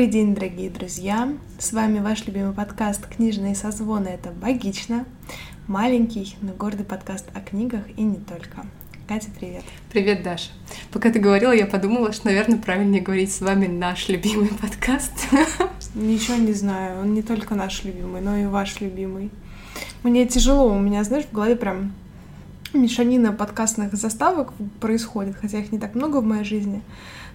Добрый день, дорогие друзья! С вами ваш любимый подкаст «Книжные созвоны» — это «Богично». Маленький, но гордый подкаст о книгах и не только. Катя, привет! Привет, Даша! Пока ты говорила, я подумала, что, наверное, правильнее говорить с вами наш любимый подкаст. Ничего не знаю, он не только наш любимый, но и ваш любимый. Мне тяжело, у меня, знаешь, в голове прям мешанина подкастных заставок происходит, хотя их не так много в моей жизни.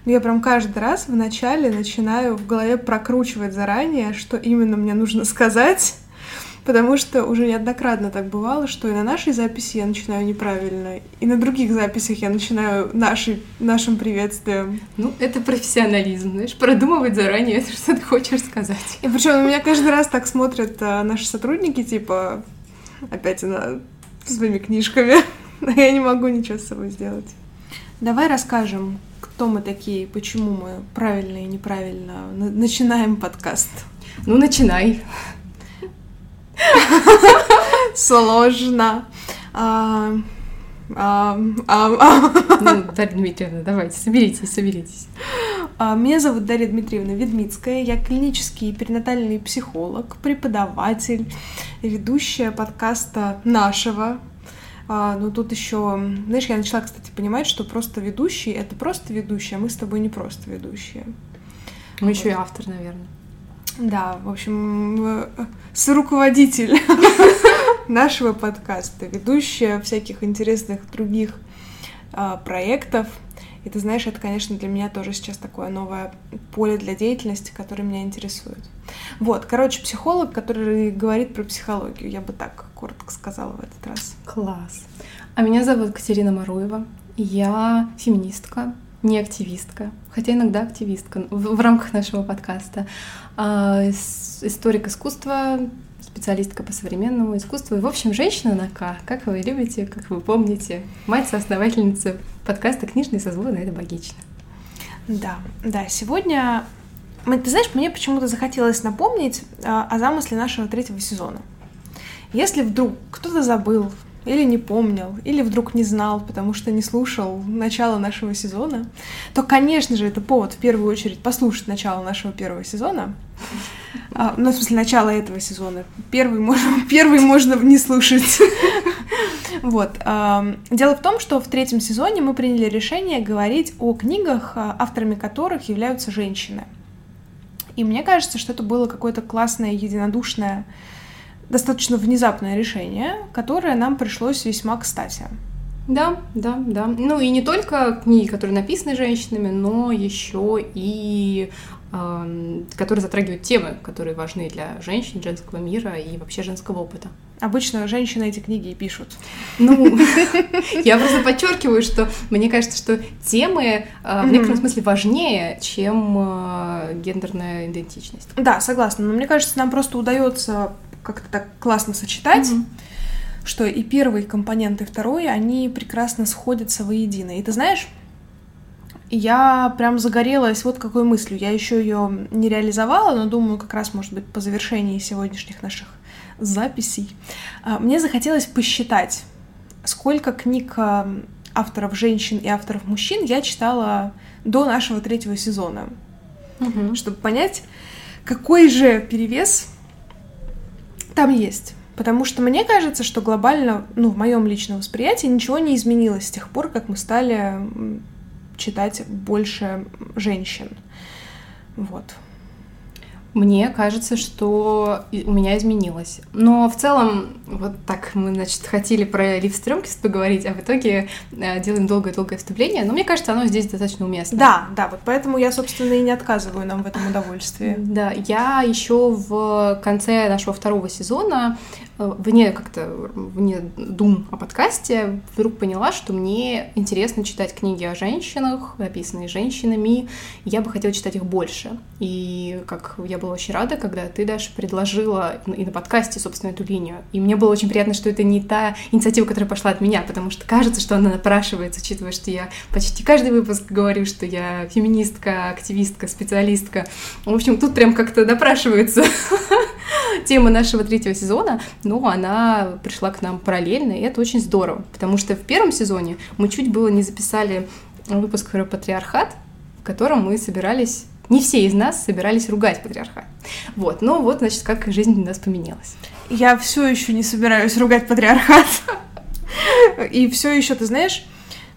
Я прям каждый раз в начале начинаю в голове прокручивать заранее, что именно мне нужно сказать, потому что уже неоднократно так бывало, что и на нашей записи я начинаю неправильно, и на других записях я начинаю наши, нашим приветствием. Ну, это профессионализм, знаешь, продумывать заранее, что ты хочешь сказать. И причем у меня каждый раз так смотрят а, наши сотрудники, типа, опять она своими книжками, но я не могу ничего с собой сделать. Давай расскажем, кто мы такие, почему мы правильно и неправильно начинаем подкаст. Ну, начинай. Сложно. А, а, а, ну, Дарья Дмитриевна, давайте, соберитесь, соберитесь. Меня зовут Дарья Дмитриевна Ведмицкая, я клинический перинатальный психолог, преподаватель, ведущая подкаста нашего а, ну тут еще, знаешь, я начала, кстати, понимать, что просто ведущий это просто ведущий, а мы с тобой не просто ведущие. Мы вот. еще и автор, наверное. Да, в общем, соруководитель нашего подкаста, ведущая всяких интересных других а, проектов. И ты знаешь, это, конечно, для меня тоже сейчас такое новое поле для деятельности, которое меня интересует. Вот, короче, психолог, который говорит про психологию, я бы так коротко сказала в этот раз. Класс. А меня зовут Катерина Маруева. Я феминистка, не активистка, хотя иногда активистка в, в рамках нашего подкаста. А, историк искусства, специалистка по современному искусству. И, в общем, женщина на К, как вы любите, как вы помните. Мать-соосновательница подкаста «Книжный созвон» — это богично. Да, да, сегодня... Ты знаешь, мне почему-то захотелось напомнить а, о замысле нашего третьего сезона. Если вдруг кто-то забыл, или не помнил, или вдруг не знал, потому что не слушал начало нашего сезона, то, конечно же, это повод в первую очередь послушать начало нашего первого сезона. А, ну, в смысле, начало этого сезона. Первый можно, первый можно не слушать. Вот. Дело в том, что в третьем сезоне мы приняли решение говорить о книгах, а, авторами которых являются женщины. И мне кажется, что это было какое-то классное, единодушное достаточно внезапное решение, которое нам пришлось весьма кстати. Да, да, да. Ну и не только книги, которые написаны женщинами, но еще и которые затрагивают темы, которые важны для женщин, женского мира и вообще женского опыта. Обычно женщины эти книги и пишут. Ну, я просто подчеркиваю, что мне кажется, что темы э, в некотором смысле важнее, чем э, гендерная идентичность. Да, согласна. Но мне кажется, нам просто удается как-то так классно сочетать, что и первый компонент, и второй, они прекрасно сходятся воедино. И ты знаешь, я прям загорелась вот какой мыслью. Я еще ее не реализовала, но думаю, как раз, может быть, по завершении сегодняшних наших записей. А, мне захотелось посчитать, сколько книг а, авторов женщин и авторов мужчин я читала до нашего третьего сезона, угу. чтобы понять, какой же перевес там есть. Потому что мне кажется, что глобально, ну, в моем личном восприятии ничего не изменилось с тех пор, как мы стали читать больше женщин. Вот. Мне кажется, что у меня изменилось. Но в целом, вот так мы, значит, хотели про Лив Стрёмкист поговорить, а в итоге э, делаем долгое-долгое вступление. Но мне кажется, оно здесь достаточно уместно. Да, да, вот поэтому я, собственно, и не отказываю нам в этом удовольствии. Да, я еще в конце нашего второго сезона вне как-то, вне дум о подкасте, вдруг поняла, что мне интересно читать книги о женщинах, написанные женщинами, я бы хотела читать их больше. И как я была очень рада, когда ты, Даша, предложила и на подкасте, собственно, эту линию. И мне было очень приятно, что это не та инициатива, которая пошла от меня, потому что кажется, что она напрашивается, учитывая, что я почти каждый выпуск говорю, что я феминистка, активистка, специалистка. В общем, тут прям как-то напрашивается тема нашего третьего сезона, но она пришла к нам параллельно, и это очень здорово, потому что в первом сезоне мы чуть было не записали выпуск про патриархат, в котором мы собирались не все из нас собирались ругать патриархат. Вот, ну вот, значит, как жизнь у нас поменялась. Я все еще не собираюсь ругать патриархат. И все еще, ты знаешь,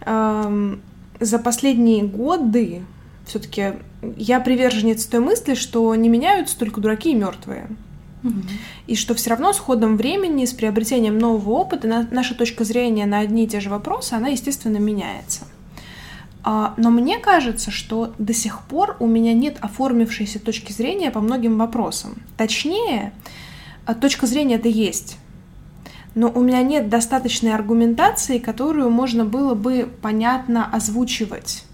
за последние годы все-таки я приверженец той мысли, что не меняются только дураки и мертвые. И что все равно с ходом времени, с приобретением нового опыта, наша точка зрения на одни и те же вопросы, она, естественно, меняется. А, но мне кажется, что до сих пор у меня нет оформившейся точки зрения по многим вопросам. Точнее, а, точка зрения это есть. Но у меня нет достаточной аргументации, которую можно было бы понятно озвучивать.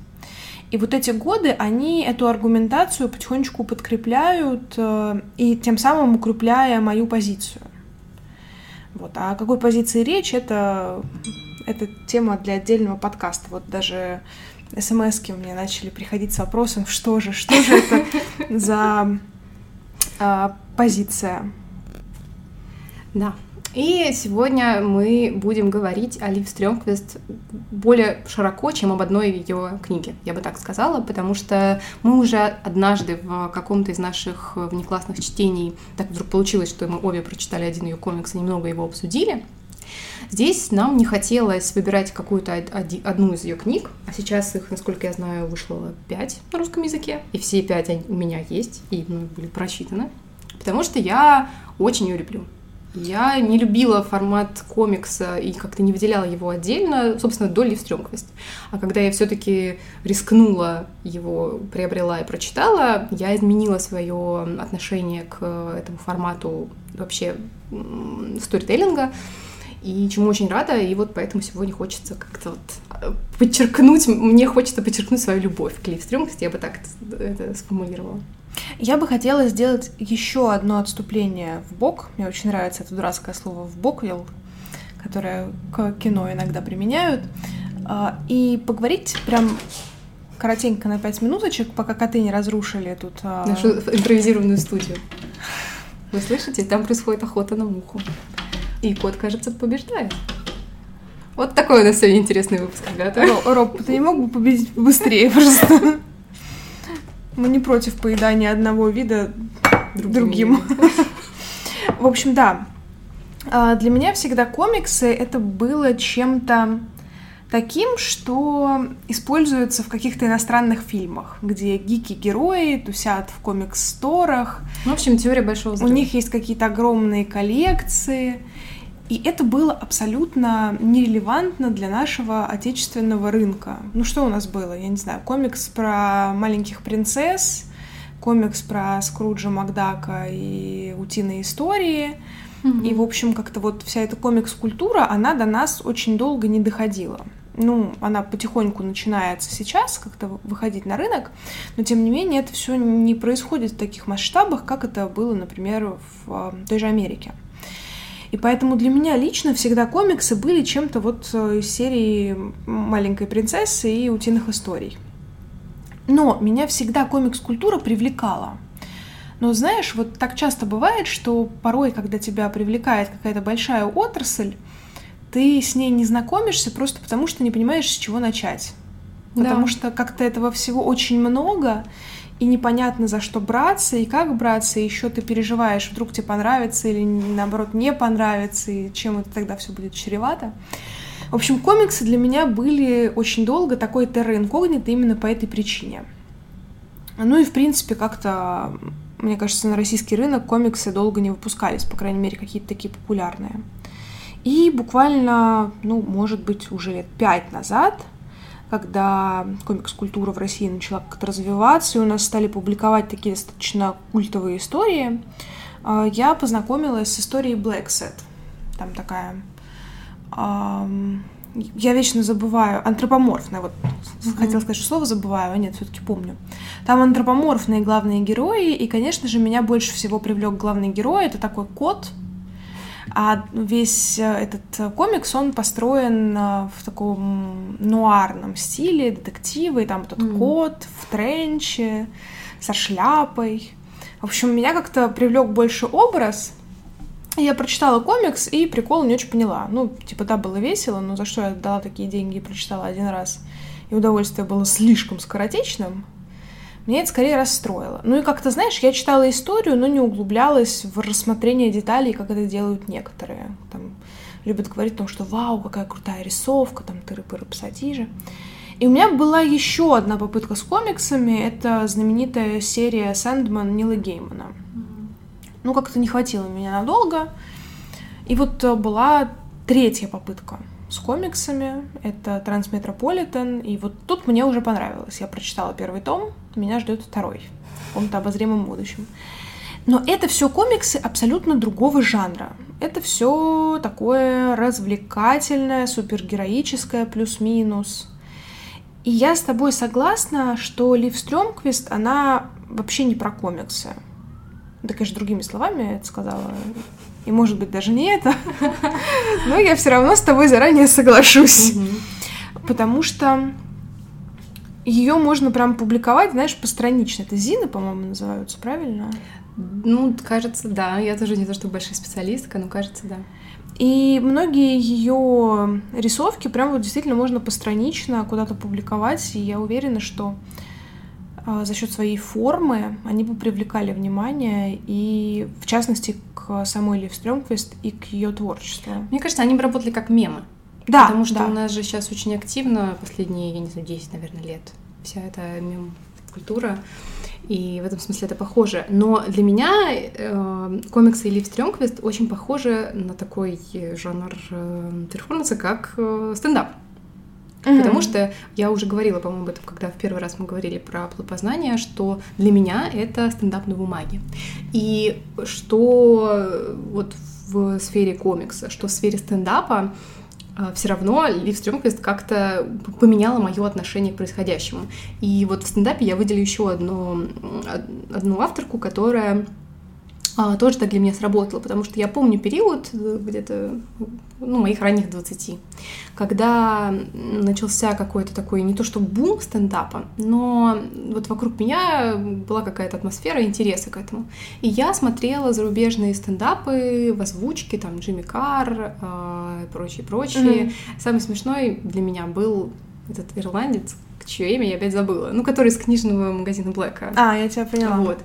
И вот эти годы, они эту аргументацию потихонечку подкрепляют э, и тем самым укрепляя мою позицию. Вот. А о какой позиции речь, это, это тема для отдельного подкаста. Вот даже смс мне начали приходить с вопросом, что же, что же это за а, позиция. Да. И сегодня мы будем говорить о Лив Стрёмквист более широко, чем об одной ее книге, я бы так сказала, потому что мы уже однажды в каком-то из наших внеклассных чтений, так вдруг получилось, что мы обе прочитали один ее комикс и немного его обсудили, Здесь нам не хотелось выбирать какую-то одну из ее книг, а сейчас их, насколько я знаю, вышло пять на русском языке, и все пять у меня есть, и ну, были прочитаны, потому что я очень ее люблю. Я не любила формат комикса и как-то не выделяла его отдельно, собственно, до Ливстрёмквест. А когда я все таки рискнула его, приобрела и прочитала, я изменила свое отношение к этому формату вообще сторителлинга и чему очень рада, и вот поэтому сегодня хочется как-то вот э, подчеркнуть, мне хочется подчеркнуть свою любовь к Ливстрёмквест, я бы так это сформулировала. Я бы хотела сделать еще одно отступление в бок. Мне очень нравится это дурацкое слово в бок, которое к кино иногда применяют. А, и поговорить прям коротенько на пять минуточек, пока коты не разрушили тут... А, Нашу импровизированную студию. Вы слышите? Там происходит охота на муху. И кот, кажется, побеждает. Вот такой у нас сегодня интересный выпуск, ребята. Роб, ты не мог бы победить быстрее просто? Мы не против поедания одного вида другим. В общем, да. А, для меня всегда комиксы это было чем-то таким, что используется в каких-то иностранных фильмах, где гики-герои тусят в комикс-сторах. Ну, в общем, теория большого взрыва. У них есть какие-то огромные коллекции. И это было абсолютно нерелевантно для нашего отечественного рынка. Ну что у нас было? Я не знаю, комикс про маленьких принцесс, комикс про Скруджа Макдака и утиные истории. Mm-hmm. И, в общем, как-то вот вся эта комикс-культура, она до нас очень долго не доходила. Ну, она потихоньку начинается сейчас как-то выходить на рынок, но тем не менее это все не происходит в таких масштабах, как это было, например, в э, той же Америке. И поэтому для меня лично всегда комиксы были чем-то вот э, из серии «Маленькой принцессы» и «Утиных историй». Но меня всегда комикс-культура привлекала. Но знаешь, вот так часто бывает, что порой, когда тебя привлекает какая-то большая отрасль, ты с ней не знакомишься просто потому, что не понимаешь, с чего начать. Потому да. что как-то этого всего очень много, и непонятно за что браться и как браться, и еще ты переживаешь, вдруг тебе понравится или наоборот не понравится, и чем это тогда все будет чревато. В общем, комиксы для меня были очень долго такой терра именно по этой причине. Ну и, в принципе, как-то, мне кажется, на российский рынок комиксы долго не выпускались, по крайней мере, какие-то такие популярные. И буквально, ну, может быть, уже лет пять назад когда комикс-культура в России начала как-то развиваться, и у нас стали публиковать такие достаточно культовые истории, а, я познакомилась с историей Set. Там такая... Я вечно забываю, антропоморфная, вот mm-hmm. хотела сказать, что слово забываю, а нет, все-таки помню. Там антропоморфные главные герои, и, конечно же, меня больше всего привлек главный герой. Это такой кот, а весь э, этот э, комикс, он построен э, в таком нуарном стиле, детективы, и там этот mm. кот в тренче, со шляпой. В общем, меня как-то привлек больше образ. Я прочитала комикс и прикол не очень поняла. Ну, типа, да, было весело, но за что я дала такие деньги и прочитала один раз? И удовольствие было слишком скоротечным. Меня это скорее расстроило. Ну и как-то, знаешь, я читала историю, но не углублялась в рассмотрение деталей, как это делают некоторые. Там любят говорить о том, что вау, какая крутая рисовка, там тыры-пыры пассатижи. И у меня была еще одна попытка с комиксами. Это знаменитая серия Сэндман Нила Геймана. Ну, как-то не хватило меня надолго. И вот э, была третья попытка с комиксами. Это Трансметрополитен. И вот тут мне уже понравилось. Я прочитала первый том, меня ждет второй в каком-то обозримом будущем. Но это все комиксы абсолютно другого жанра. Это все такое развлекательное, супергероическое, плюс-минус. И я с тобой согласна, что Лив Стрёмквист, она вообще не про комиксы. Да, конечно, другими словами это сказала. И, может быть, даже не это. Но я все равно с тобой заранее соглашусь. Потому что ее можно прям публиковать, знаешь, постранично. Это Зины, по-моему, называются, правильно? Ну, кажется, да. Я тоже не то, что большая специалистка, но кажется, да. И многие ее рисовки прям вот действительно можно постранично куда-то публиковать, и я уверена, что а, за счет своей формы они бы привлекали внимание, и в частности к самой Лив Стрёмквист и к ее творчеству. Мне кажется, они бы работали как мемы. Да, Потому что да. у нас же сейчас очень активно, последние, я не знаю, 10, наверное, лет, вся эта мем-культура. И в этом смысле это похоже. Но для меня э, комиксы Лив Стрёмквист очень похожи на такой жанр э, перформанса, как э, стендап. Мгм. Потому что я уже говорила, по-моему, об этом, когда в первый раз мы говорили про плодопознание, что для меня это стендап на бумаге. И что вот в сфере комикса, что в сфере стендапа все равно Лив Стрёмквист как-то поменяла мое отношение к происходящему. И вот в стендапе я выделю еще одну, одну авторку, которая а, тоже так для меня сработала, потому что я помню период э, где-то, ну, моих ранних 20, когда начался какой-то такой, не то что бум стендапа, но вот вокруг меня была какая-то атмосфера интереса к этому. И я смотрела зарубежные стендапы в озвучке, там, Джимми Карр а, и прочее, прочее. Мгм. Самый смешной для меня был этот ирландец, чье имя я опять забыла, ну, который из книжного магазина Блэка. А, я тебя поняла. Вот.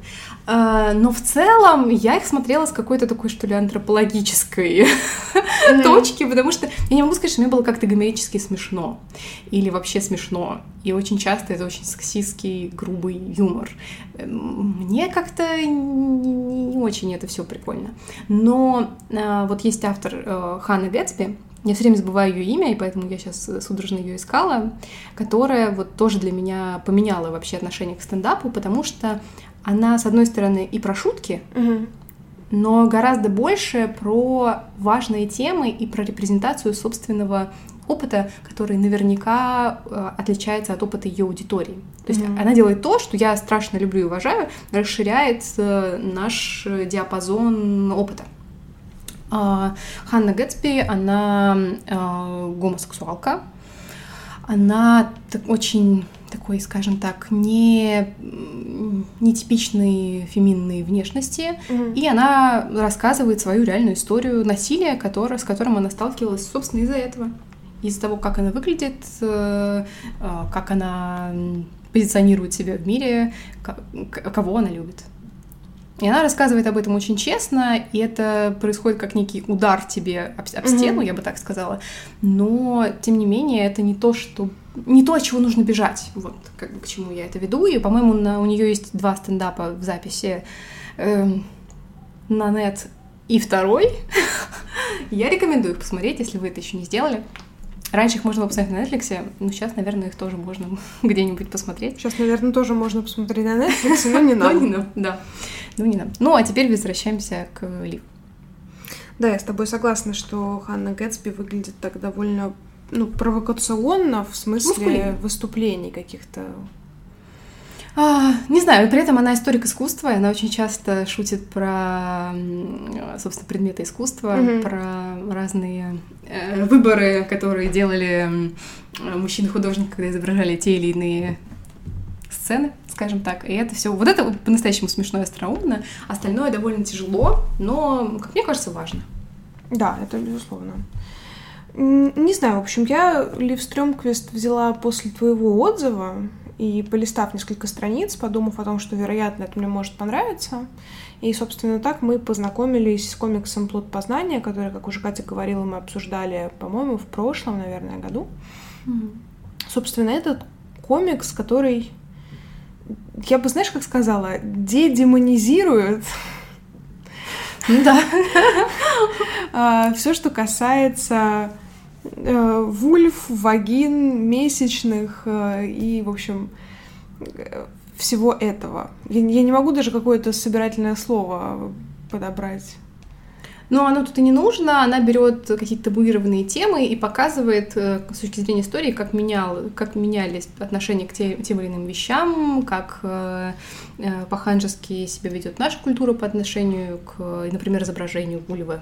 А, но в целом я их смотрела с какой-то такой, что ли, антропологической Мгм. точки, потому что я не могу сказать, что мне было как-то гомерически смешно. Или вообще смешно. И очень часто это очень сексистский, грубый юмор. Эм, Мне как-то не, не очень это все прикольно. Но а, вот есть автор э, Ханна Гэтсби, я все время забываю ее имя, и поэтому я сейчас судорожно ее искала, которая вот тоже для меня поменяла вообще отношение к стендапу, потому что она, с одной стороны, и про шутки, Мгм. но гораздо больше про важные темы и про репрезентацию собственного опыта, который наверняка э, отличается от опыта ее аудитории. То есть Мгм. она делает то, что я страшно люблю и уважаю, расширяет э, наш э, диапазон опыта. А, Ханна Гэтсби, она э, гомосексуалка, она очень такой, скажем так, не, нетипичной феминной внешности, Мгм. и она рассказывает свою реальную историю насилия, которое, с которым она сталкивалась, собственно, из-за этого. Из-за того, как она выглядит, э, э, как она позиционирует себя в мире, кого она любит. И она рассказывает об этом очень честно, и это происходит как некий удар тебе об, об стену, я бы так сказала. Но, тем не менее, это не то, что не то, от чего нужно бежать. Вот как бы к чему я это веду. И, по-моему, на- у нее есть два стендапа в записи эм, на нет и второй. Я рекомендую их посмотреть, если вы это еще не сделали. Раньше их можно было посмотреть на Netflix, но сейчас, наверное, их тоже можно где-нибудь посмотреть. Сейчас, наверное, тоже можно посмотреть на Netflix, но не Но надо. не нам, да. Ну, не нам. Ну, а теперь возвращаемся к Лив. Да, я с тобой согласна, что Ханна Гэтсби выглядит так довольно ну, провокационно в смысле Мускулинно. выступлений каких-то. А, не знаю, при этом она историк искусства, и она очень часто шутит про, собственно, предметы искусства, Мгм. про разные э, выборы, которые делали мужчины-художники, когда изображали те или иные сцены, скажем так. И это все, вот это по-настоящему смешно и остроумно, остальное довольно тяжело, но, как мне кажется, важно. Да, это безусловно. Не знаю, в общем, я Лив Стрёмквист взяла после твоего отзыва и полистав несколько страниц, подумав о том, что, вероятно, это мне может понравиться. И, собственно, так мы познакомились с комиксом «Плод познания», который, как уже Катя говорила, мы обсуждали, по-моему, в прошлом, наверное, году. Mm-hmm. Собственно, этот комикс, который, я бы, знаешь, как сказала, дедемонизирует да. А, Все, что касается вульф, вагин, месячных э, и, в общем, всего этого. Я, не могу даже какое-то собирательное слово подобрать. Но оно тут и не нужно, она берет какие-то табуированные темы и показывает э, с точки зрения истории, как, менял, как менялись отношения к тем, тем или иным вещам, как э, э, по-ханжески себя ведет наша культура по отношению к, например, изображению вульвы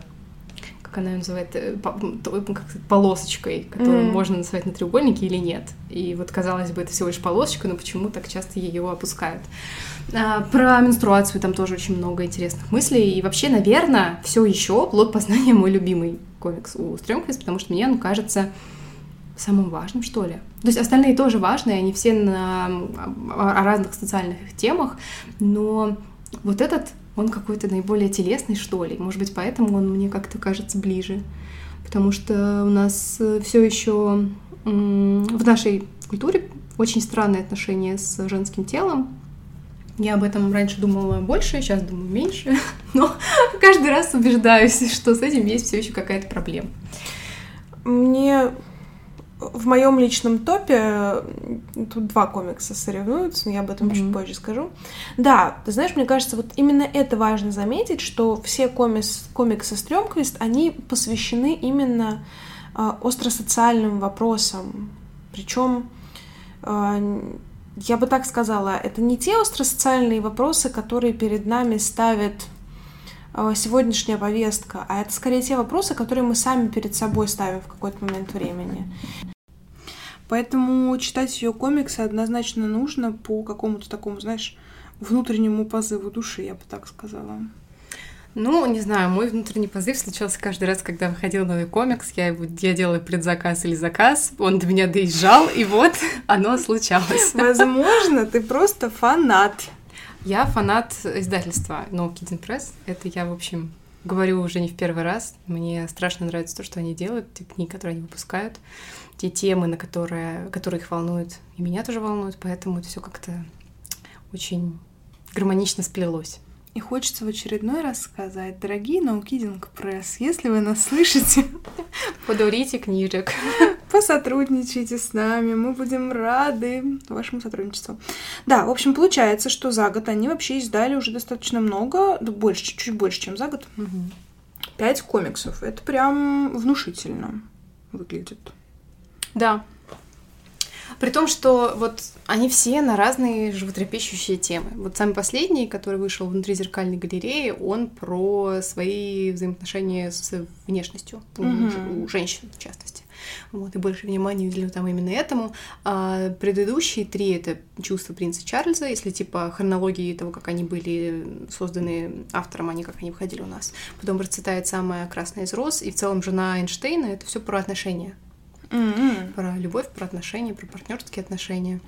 как она ее называет, э, как полосочкой, которую mm. можно называть на треугольнике или нет. И вот, казалось бы, это всего лишь полосочка, но почему так часто ее опускают? А, про менструацию там тоже очень много интересных мыслей. И вообще, наверное, все еще плод познания мой любимый комикс у Стрёмквист, потому что мне он кажется самым важным, что ли. То есть остальные тоже важные, они все на, о разных социальных темах, но вот этот он какой-то наиболее телесный, что ли. Может быть, поэтому он мне как-то кажется ближе. Потому что у нас э, все еще в нашей культуре очень странные отношения с женским телом. Я об этом раньше думала больше, сейчас думаю меньше, но каждый раз убеждаюсь, что с этим есть все еще какая-то проблема. Мне в моем личном топе тут два комикса соревнуются, но я об этом mm-hmm. чуть позже скажу. Да, ты знаешь, мне кажется, вот именно это важно заметить, что все комикс, комиксы Стрёмквист, они посвящены именно э, остросоциальным вопросам. Причем, э, я бы так сказала, это не те остросоциальные вопросы, которые перед нами ставит сегодняшняя повестка, а это скорее те вопросы, которые мы сами перед собой ставим в какой-то момент времени. Поэтому читать ее комиксы однозначно нужно по какому-то такому, знаешь, внутреннему позыву души, я бы так сказала. Ну, не знаю, мой внутренний позыв случался каждый раз, когда выходил новый комикс. Я, его, я делала предзаказ или заказ, он до меня доезжал, и вот оно случалось. Возможно, ты просто фанат. Я фанат издательства No Kidding Press. Это я, в общем, говорю уже не в первый раз. Мне страшно нравится то, что они делают, те книги, которые они выпускают те темы, на которые, которые их волнуют, и меня тоже волнуют, поэтому это все как-то очень гармонично сплелось. И хочется в очередной раз сказать, дорогие Наукидинг Пресс, если вы нас слышите, подарите книжек, посотрудничайте с нами, мы будем рады вашему сотрудничеству. Да, в общем, получается, что за год они вообще издали уже достаточно много, больше, чуть больше, чем за год. Пять комиксов. Это прям внушительно выглядит. Да. При том, что вот они все на разные животрепещущие темы. Вот самый последний, который вышел внутри зеркальной галереи, он про свои взаимоотношения с внешностью mm-hmm. у, у женщин, в частности. Вот, и больше внимания уделил там именно этому. А предыдущие три — это чувства принца Чарльза, если типа хронологии того, как они были созданы автором, они как они выходили у нас. Потом процветает самая красная из роз, и в целом жена Эйнштейна — это все про отношения Mm-hmm. Про любовь, про отношения, про партнерские отношения.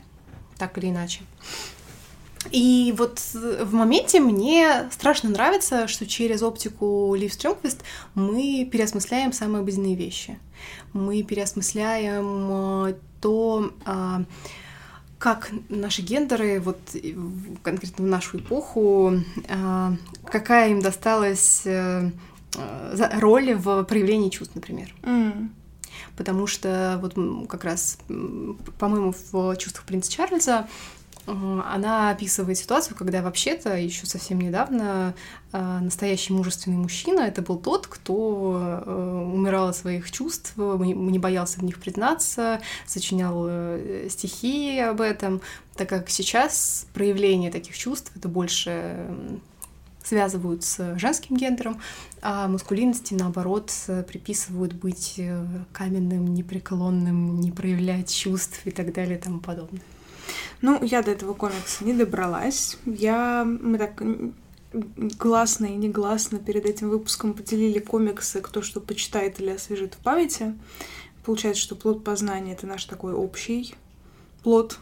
Так или иначе. И вот в моменте мне страшно нравится, что через оптику Лив Стрёмквист мы переосмысляем самые обыденные вещи. Мы переосмысляем э, то, а, как наши гендеры, вот конкретно в нашу эпоху, а, какая им досталась э, роль в проявлении чувств, например. Mm потому что вот как раз, по-моему, в «Чувствах принца Чарльза» э, она описывает ситуацию, когда вообще-то еще совсем недавно э, настоящий мужественный мужчина это был тот, кто э, умирал от своих чувств, не боялся в них признаться, сочинял стихи об этом, так как сейчас проявление таких чувств это больше связывают с женским гендером, а мускулинности, наоборот, приписывают быть э, каменным, непреклонным, не проявлять чувств и так далее и тому подобное. Ну, я до этого комикса не добралась. Я... Мы так гласно и негласно перед этим выпуском поделили комиксы, кто что почитает или освежит в памяти. Получается, что плод познания — это наш такой общий плод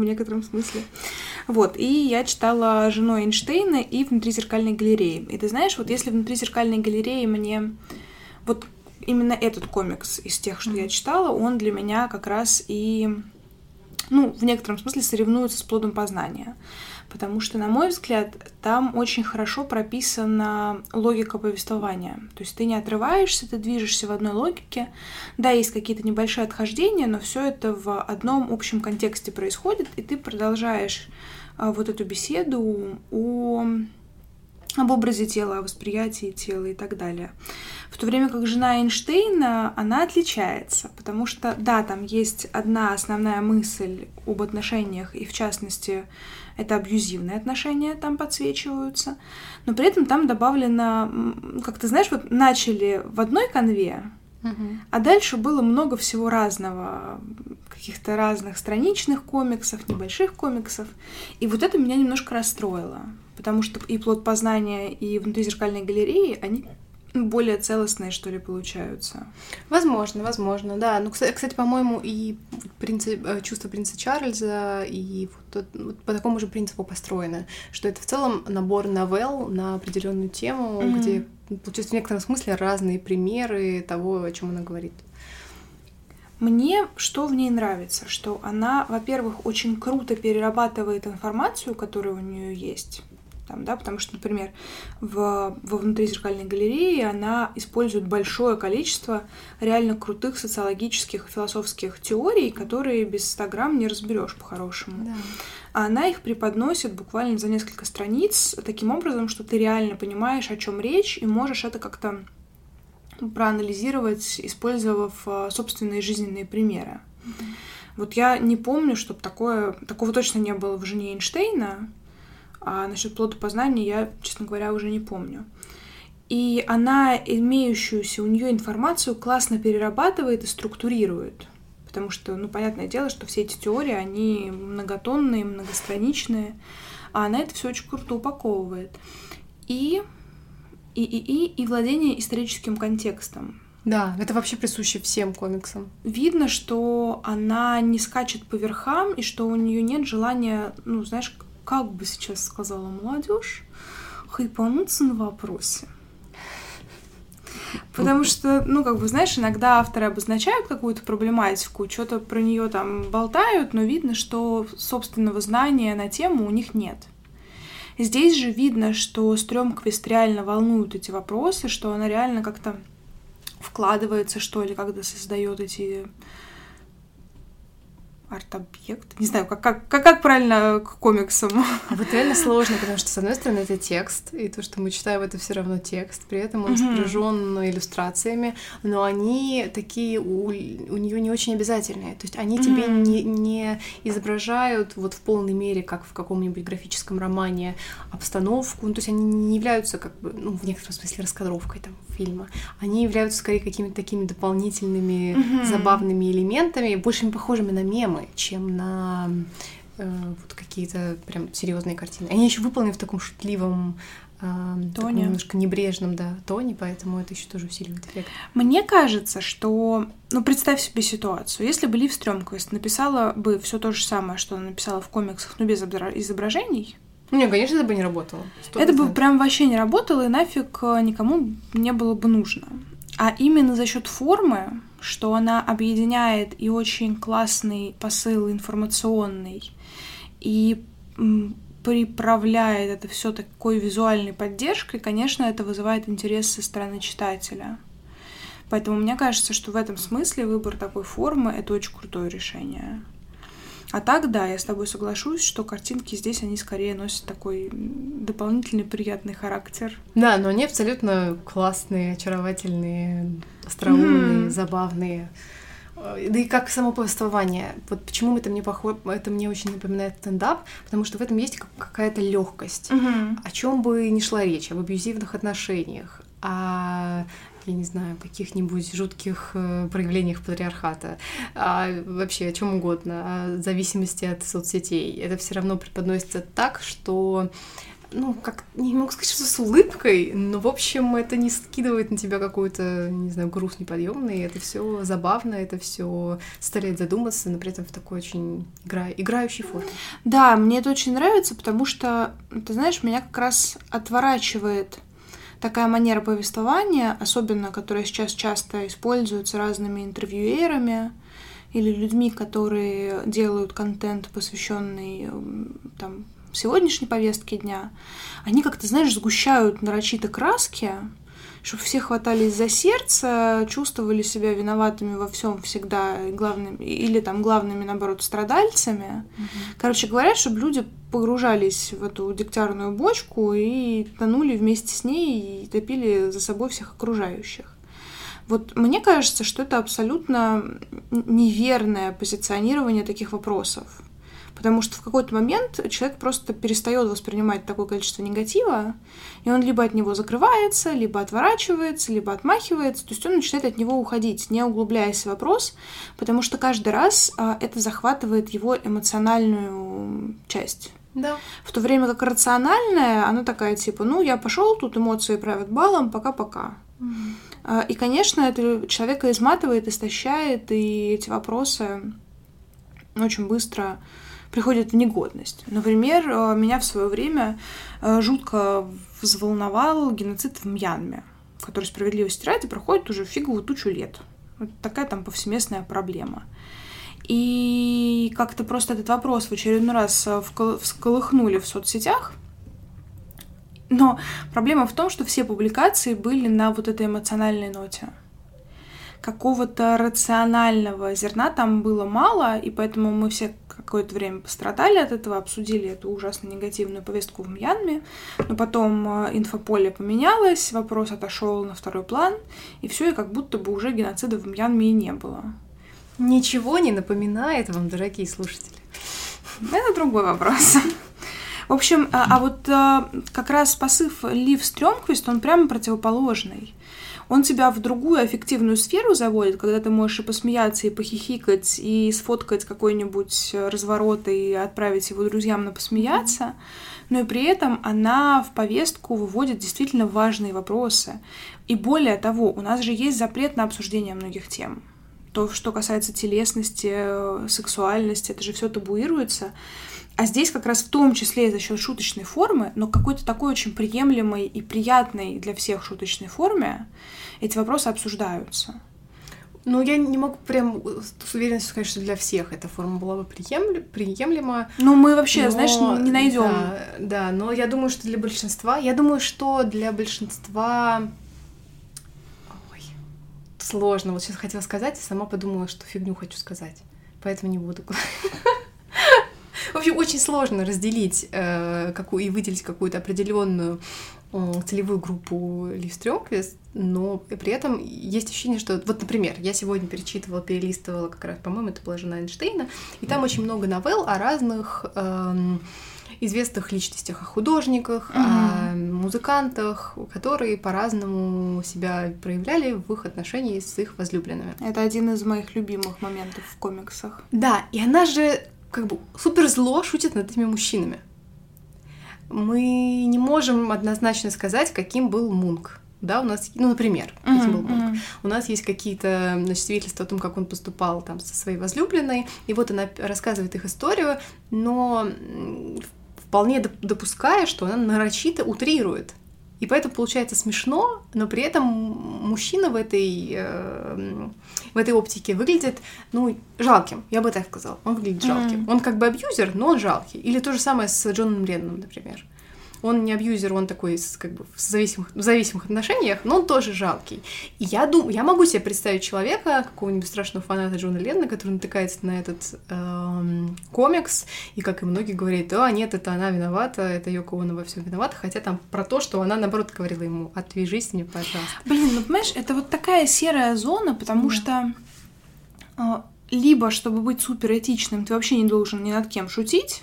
в некотором смысле. Вот, и я читала «Жену Эйнштейна» и «Внутри зеркальной галереи». И ты знаешь, вот если «Внутри зеркальной галереи» мне... Вот именно этот комикс из тех, что mm-hmm. я читала, он для меня как раз и, ну, в некотором смысле соревнуется с «Плодом познания» потому что, на мой взгляд, там очень хорошо прописана логика повествования. То есть ты не отрываешься, ты движешься в одной логике. Да, есть какие-то небольшие отхождения, но все это в одном общем контексте происходит, и ты продолжаешь а, вот эту беседу о об образе тела, о восприятии тела и так далее. В то время как жена Эйнштейна, она отличается, потому что, да, там есть одна основная мысль об отношениях, и в частности, это абьюзивные отношения там подсвечиваются, но при этом там добавлено, как ты знаешь, вот начали в одной конве, а дальше было много всего разного, каких-то разных страничных комиксов, небольших комиксов. И вот это меня немножко расстроило, потому что и плод познания, и внутри зеркальной галереи, они более целостные, что ли, получаются. Возможно, возможно, да. Ну, кстати, по-моему, и принцип, э, чувство принца Чарльза, и вот, вот по такому же принципу построено, что это в целом набор новелл на определенную тему, mm-hmm. где получается в некотором смысле разные примеры того, о чем она говорит. Мне что в ней нравится, что она, во-первых, очень круто перерабатывает информацию, которая у нее есть там, да, потому что, например, в, во внутризеркальной галерее она использует большое количество реально крутых социологических и философских теорий, которые без 100 грамм не разберешь по-хорошему. Да. А она их преподносит буквально за несколько страниц таким образом, что ты реально понимаешь, о чем речь, и можешь это как-то проанализировать, использовав а, собственные жизненные примеры. Mm-hmm. Вот я не помню, чтобы такое, такого точно не было в «Жене Эйнштейна», а насчет плода познания я, честно говоря, уже не помню. И она имеющуюся у нее информацию классно перерабатывает и структурирует. Потому что, ну, понятное дело, что все эти теории, они многотонные, многостраничные, а она это все очень круто упаковывает. И, и, и, и, и владение историческим контекстом. Да, это вообще присуще всем комиксам. Видно, что она не скачет по верхам, и что у нее нет желания, ну, знаешь, как бы сейчас сказала молодежь, хайпануться на вопросе. Потому что, ну, как бы, знаешь, иногда авторы обозначают какую-то проблематику, что-то про нее там болтают, но видно, что собственного знания на тему у них нет. Здесь же видно, что Стрёмквист реально волнуют эти вопросы, что она реально как-то вкладывается, что ли, когда создает эти арт-объект. Не знаю, как, как, как, как правильно к комиксам. А вот реально сложно, потому что, с одной стороны, это текст, и то, что мы читаем, это все равно текст. При этом он mm-hmm. сопряжен иллюстрациями, но они такие у, у нее не очень обязательные. То есть они mm-hmm. тебе не, не изображают вот в полной мере, как в каком-нибудь графическом романе, обстановку. Ну, то есть они не являются, как бы, ну, в некотором смысле, раскадровкой там фильма. Они являются скорее какими-то такими дополнительными mm-hmm. забавными элементами, больше похожими на мемы темы, чем на э, вот какие-то прям серьезные картины. Они еще выполнены в таком шутливом э, тоне. немножко небрежном, да, тоне, поэтому это еще тоже усиливает эффект. Мне кажется, что, ну, представь себе ситуацию, если бы Лив Стрёмквист написала бы все то же самое, что она написала в комиксах, но без изображений, не, конечно, это бы не работало. 100%. Это бы прям вообще не работало, и нафиг э, никому не было бы нужно. А именно за счет формы что она объединяет и очень классный посыл информационный, и приправляет это все такой визуальной поддержкой, конечно, это вызывает интерес со стороны читателя. Поэтому мне кажется, что в этом смысле выбор такой формы — это очень крутое решение. А так, да, я с тобой соглашусь, что картинки здесь, они скорее носят такой дополнительный приятный характер. Да, но они абсолютно классные, очаровательные, остроумные, mm-hmm. забавные. Э, да и как само повествование. Вот почему это мне похоже, это мне очень напоминает стендап, потому что в этом есть какая-то легкость. Mm-hmm. О чем бы ни шла речь, об абьюзивных отношениях, о я не знаю, каких-нибудь жутких э, проявлениях патриархата, а вообще о чем угодно, о зависимости от соцсетей. Это все равно преподносится так, что ну, как, не могу сказать, что с улыбкой, но, в общем, это не скидывает на тебя какой-то, не знаю, груз неподъемный, это все забавно, это все заставляет задуматься, но при этом в такой очень игра... играющей форме. Да, мне это очень нравится, потому что, ты знаешь, меня как раз отворачивает такая манера повествования, особенно которая сейчас часто используется разными интервьюерами или людьми, которые делают контент, посвященный там, сегодняшней повестке дня, они как-то, знаешь, сгущают нарочито краски, чтобы все хватались за сердце, чувствовали себя виноватыми во всем всегда, главными, или там главными, наоборот, страдальцами. Mm-hmm. Короче говоря, чтобы люди погружались в эту дегтярную бочку и тонули вместе с ней и топили за собой всех окружающих. Вот мне кажется, что это абсолютно неверное позиционирование таких вопросов. Потому что в какой-то момент человек просто перестает воспринимать такое количество негатива, и он либо от него закрывается, либо отворачивается, либо отмахивается, то есть он начинает от него уходить, не углубляясь в вопрос, потому что каждый раз а, это захватывает его эмоциональную часть. Да. В то время как рациональная, она такая типа, ну, я пошел, тут эмоции правят балом, пока-пока. Mm-hmm. И, конечно, это человека изматывает, истощает, и эти вопросы очень быстро приходит в негодность. Например, э, меня в свое время э, жутко взволновал геноцид в Мьянме, который справедливости ради проходит уже фиговую тучу лет. Вот такая там повсеместная проблема. И как-то просто этот вопрос в очередной раз э, всколыхнули в соцсетях. Но проблема в том, что все публикации были на вот этой эмоциональной ноте какого-то рационального зерна там было мало, и поэтому мы все какое-то время пострадали от этого, обсудили эту ужасно негативную повестку в Мьянме, но потом э, инфополе поменялось, вопрос отошел на второй план, и все, и как будто бы уже геноцида в Мьянме и не было. Ничего не напоминает вам, дорогие слушатели. Это другой вопрос. В общем, а, а вот а, как раз посыл Лив Стрёмквист, он прямо противоположный он тебя в другую эффективную сферу заводит, когда ты можешь и посмеяться, и похихикать, и сфоткать какой-нибудь разворот и отправить его друзьям на посмеяться, но и при этом она в повестку выводит действительно важные вопросы. И более того, у нас же есть запрет на обсуждение многих тем. То, что касается телесности, сексуальности, это же все табуируется. А здесь как раз в том числе за счет шуточной формы, но какой-то такой очень приемлемой и приятной для всех шуточной форме эти вопросы обсуждаются. Ну, я не могу прям с уверенностью сказать, что для всех эта форма была бы приемля... приемлема. Ну, мы вообще, но... знаешь, не найдем. Да, да, но я думаю, что для большинства, я думаю, что для большинства Ой, сложно. Вот сейчас хотела сказать, и сама подумала, что фигню хочу сказать. Поэтому не буду. В общем, очень сложно разделить э, какую, и выделить какую-то определенную э, целевую группу Ливстрёмквист, но при этом есть ощущение, что... Вот, например, я сегодня перечитывала, перелистывала как раз, по-моему, это была жена Эйнштейна, и там очень много новелл о разных... Э, известных личностях, о художниках, mm-hmm. о музыкантах, которые по-разному себя проявляли в их отношении с их возлюбленными. Это один из моих любимых моментов в комиксах. Да, и она же как бы супер зло шутит над этими мужчинами. Мы не можем однозначно сказать, каким был Мунк. Да, у нас, ну, например, uh-huh, был Мунк. Uh-huh. У нас есть какие-то значит, свидетельства о том, как он поступал там со своей возлюбленной, и вот она рассказывает их историю, но вполне допуская, что она нарочито утрирует и поэтому получается смешно, но при этом мужчина в этой, э, в этой оптике выглядит, ну, жалким, я бы так сказала. Он выглядит жалким. Mm-hmm. Он как бы абьюзер, но он жалкий. Или то же самое с Джоном Ленноном, например он не абьюзер, он такой как бы в зависимых, в зависимых отношениях, но он тоже жалкий. И я думаю, я могу себе представить человека, какого-нибудь страшного фаната Джона Ленна, который натыкается на этот эм, комикс, и, как и многие, говорит, а, нет, это она виновата, это Йоко Оно во всем виновата, хотя там про то, что она, наоборот, говорила ему, отвяжись мне, пожалуйста. Блин, ну, понимаешь, это вот такая серая зона, потому да. что э, либо, чтобы быть суперэтичным, ты вообще не должен ни над кем шутить,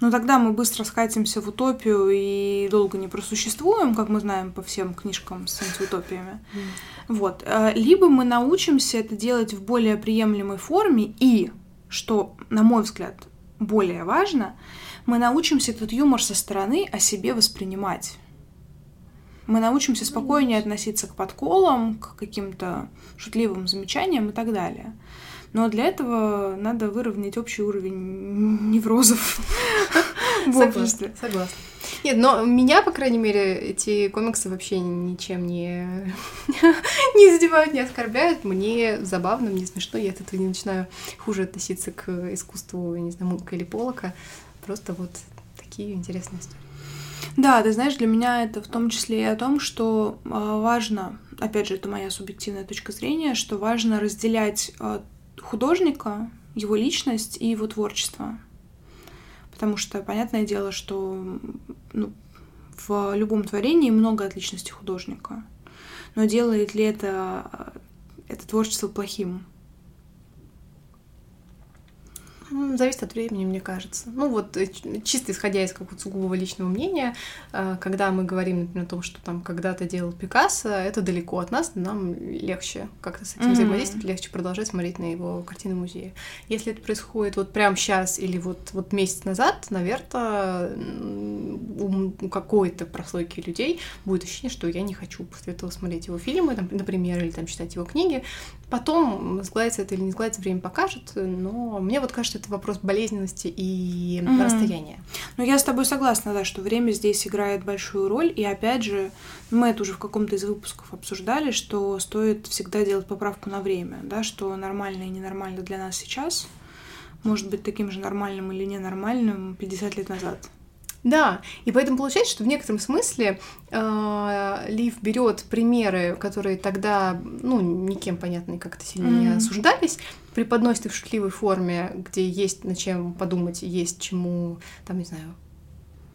но тогда мы быстро скатимся в утопию и долго не просуществуем, как мы знаем по всем книжкам с антиутопиями. Mm. Вот. Э, либо мы научимся это делать в более приемлемой форме и, что, на мой взгляд, более важно, мы научимся этот юмор со стороны о себе воспринимать. Мы научимся спокойнее относиться к подколам, к каким-то шутливым замечаниям и так далее. Но для этого надо выровнять общий уровень неврозов в обществе. Согласна. Нет, но меня, по крайней мере, эти комиксы вообще ничем не, не задевают, не оскорбляют. Мне забавно, мне смешно, я от этого не начинаю хуже относиться к искусству, не знаю, Мунка или Полока. Просто вот такие интересные истории. Да, ты знаешь, для меня это в том числе и о том, что э, важно, опять же, это моя субъективная точка зрения, что важно разделять э, художника, его личность и его творчество. Потому что понятное дело, что ну, в любом творении много от личности художника. Но делает ли это, это творчество плохим? Зависит от времени, мне кажется. Ну вот э, чисто исходя из какого-то сугубого личного мнения, э, когда мы говорим, например, о том, что там когда-то делал Пикассо, это далеко от нас, нам легче как-то с этим mm-hmm. взаимодействовать, легче продолжать смотреть на его картины музея. Если это происходит вот прямо сейчас или вот, вот месяц назад, наверное, у какой-то прослойки людей будет ощущение, что я не хочу после этого смотреть его фильмы, там, например, или там читать его книги. Потом сгладится это или не сгладится, время покажет, но мне вот кажется, это вопрос болезненности и mm-hmm. расстояния. Ну, я с тобой согласна, да, что время здесь играет большую роль, и опять же, мы это уже в каком-то из выпусков обсуждали, что стоит всегда делать поправку на время, да, что нормально и ненормально для нас сейчас может быть таким же нормальным или ненормальным 50 лет назад. Да, и поэтому получается, что в некотором смысле э, Лив берет примеры, которые тогда, ну, никем, понятно, как-то сильно mm-hmm. не осуждались, преподносит их в шутливой форме, где есть над чем подумать, есть чему, там, не знаю,